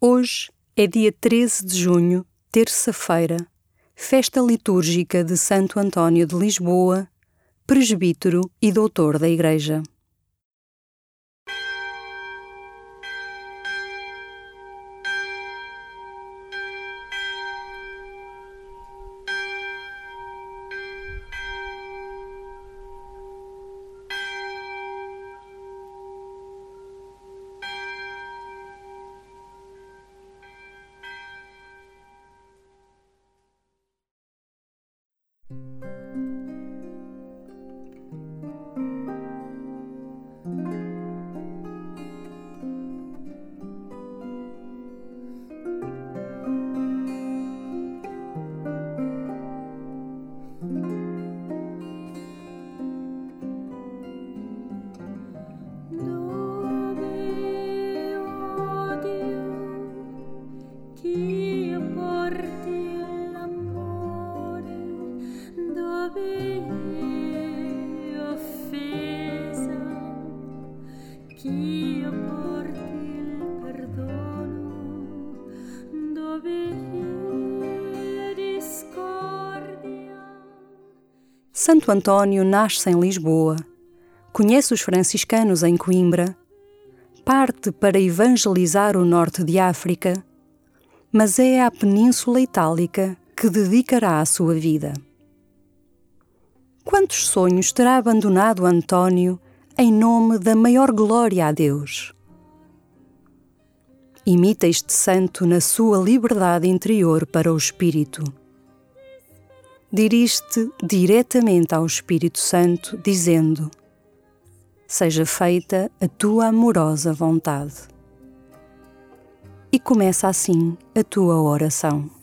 Hoje é dia 13 de junho, terça-feira, festa litúrgica de Santo António de Lisboa, presbítero e doutor da Igreja. Santo Antônio nasce em Lisboa, conhece os franciscanos em Coimbra, parte para evangelizar o norte de África, mas é à Península Itálica que dedicará a sua vida. Quantos sonhos terá abandonado Antônio em nome da maior glória a Deus? Imita este santo na sua liberdade interior para o espírito dirige-te diretamente ao Espírito Santo, dizendo: Seja feita a tua amorosa vontade. E começa assim a tua oração.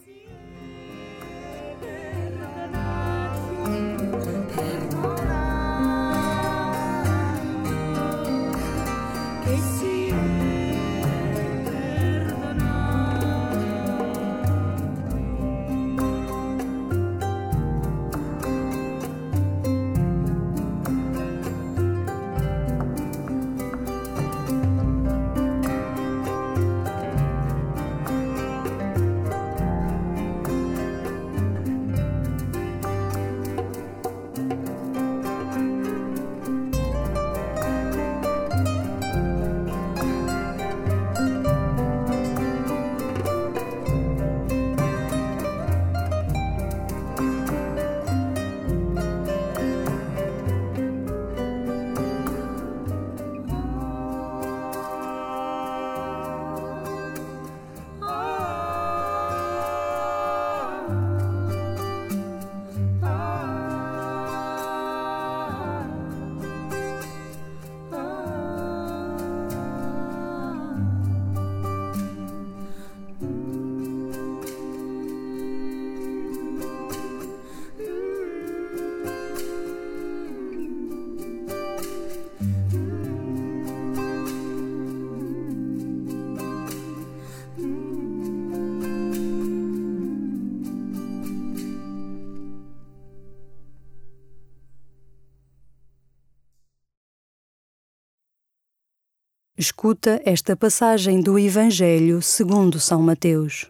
Escuta esta passagem do Evangelho segundo São Mateus.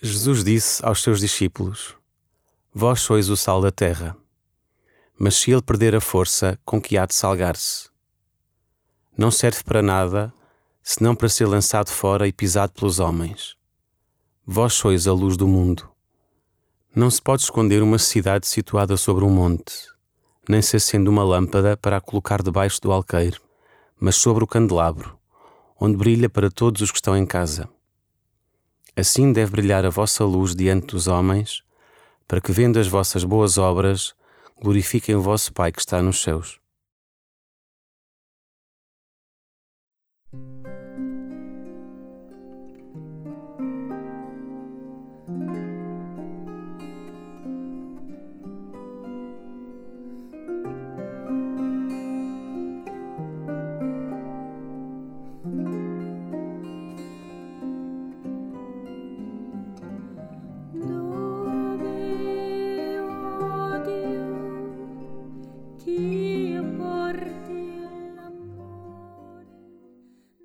Jesus disse aos seus discípulos: Vós sois o sal da terra. Mas se ele perder a força, com que há de salgar-se? Não serve para nada, senão para ser lançado fora e pisado pelos homens. Vós sois a luz do mundo. Não se pode esconder uma cidade situada sobre um monte, nem se acende uma lâmpada para a colocar debaixo do alqueire mas sobre o candelabro, onde brilha para todos os que estão em casa. Assim deve brilhar a vossa luz diante dos homens, para que, vendo as vossas boas obras, glorifiquem o vosso Pai que está nos céus.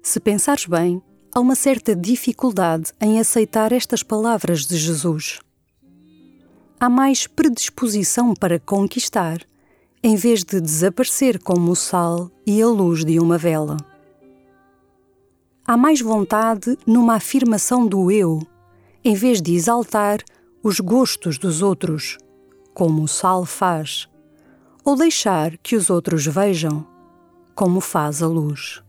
Se pensares bem, há uma certa dificuldade em aceitar estas palavras de Jesus. Há mais predisposição para conquistar, em vez de desaparecer como o sal e a luz de uma vela. Há mais vontade numa afirmação do eu, em vez de exaltar os gostos dos outros, como o sal faz, ou deixar que os outros vejam, como faz a luz.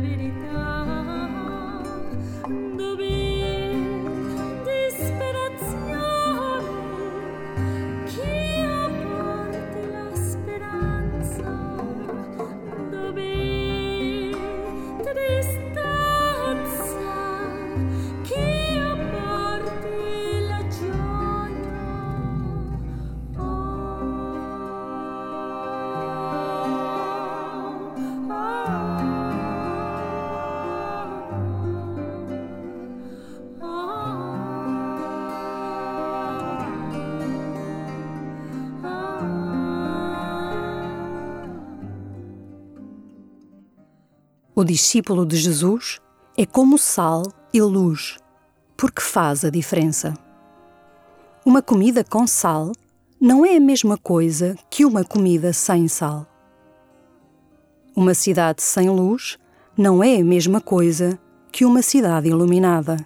americano. O discípulo de Jesus é como sal e luz, porque faz a diferença. Uma comida com sal não é a mesma coisa que uma comida sem sal. Uma cidade sem luz não é a mesma coisa que uma cidade iluminada.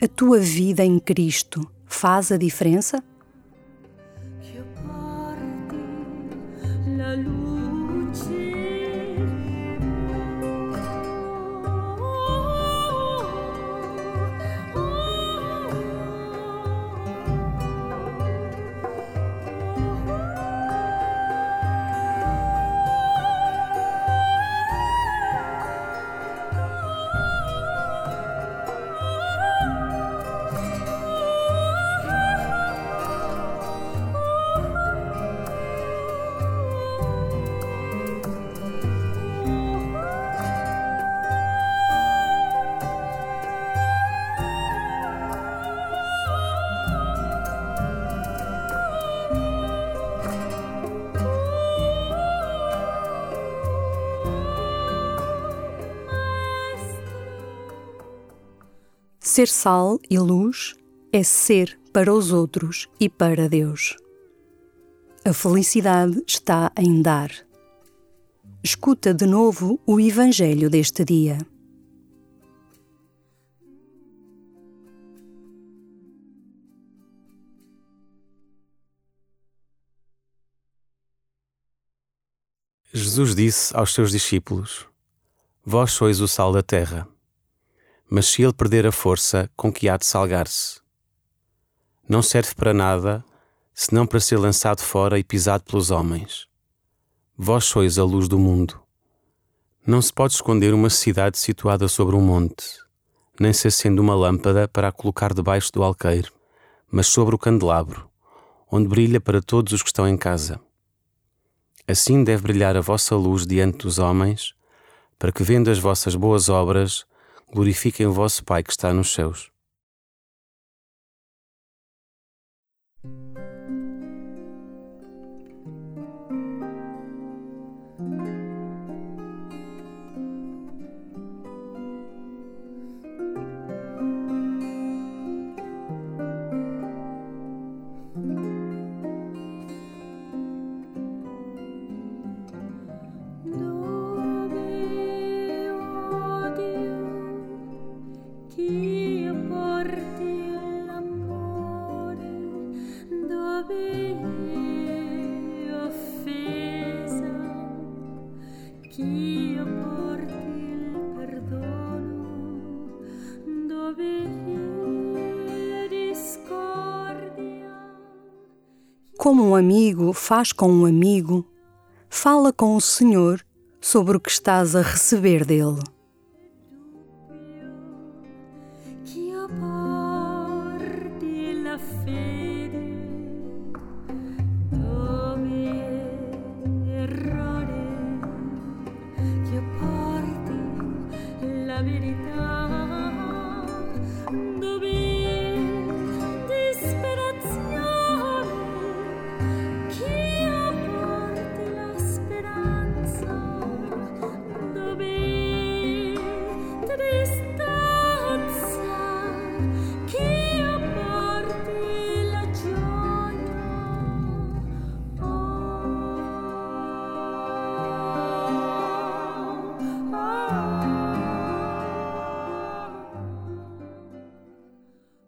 A tua vida em Cristo faz a diferença? Ser sal e luz é ser para os outros e para Deus. A felicidade está em dar. Escuta de novo o Evangelho deste dia. Jesus disse aos seus discípulos: Vós sois o sal da terra mas se ele perder a força com que há de salgar-se. Não serve para nada, senão para ser lançado fora e pisado pelos homens. Vós sois a luz do mundo. Não se pode esconder uma cidade situada sobre um monte, nem se acende uma lâmpada para a colocar debaixo do alqueire, mas sobre o candelabro, onde brilha para todos os que estão em casa. Assim deve brilhar a vossa luz diante dos homens, para que, vendo as vossas boas obras, glorifiquem o vosso Pai que está nos céus. Como um amigo faz com um amigo, fala com o Senhor sobre o que estás a receber dele.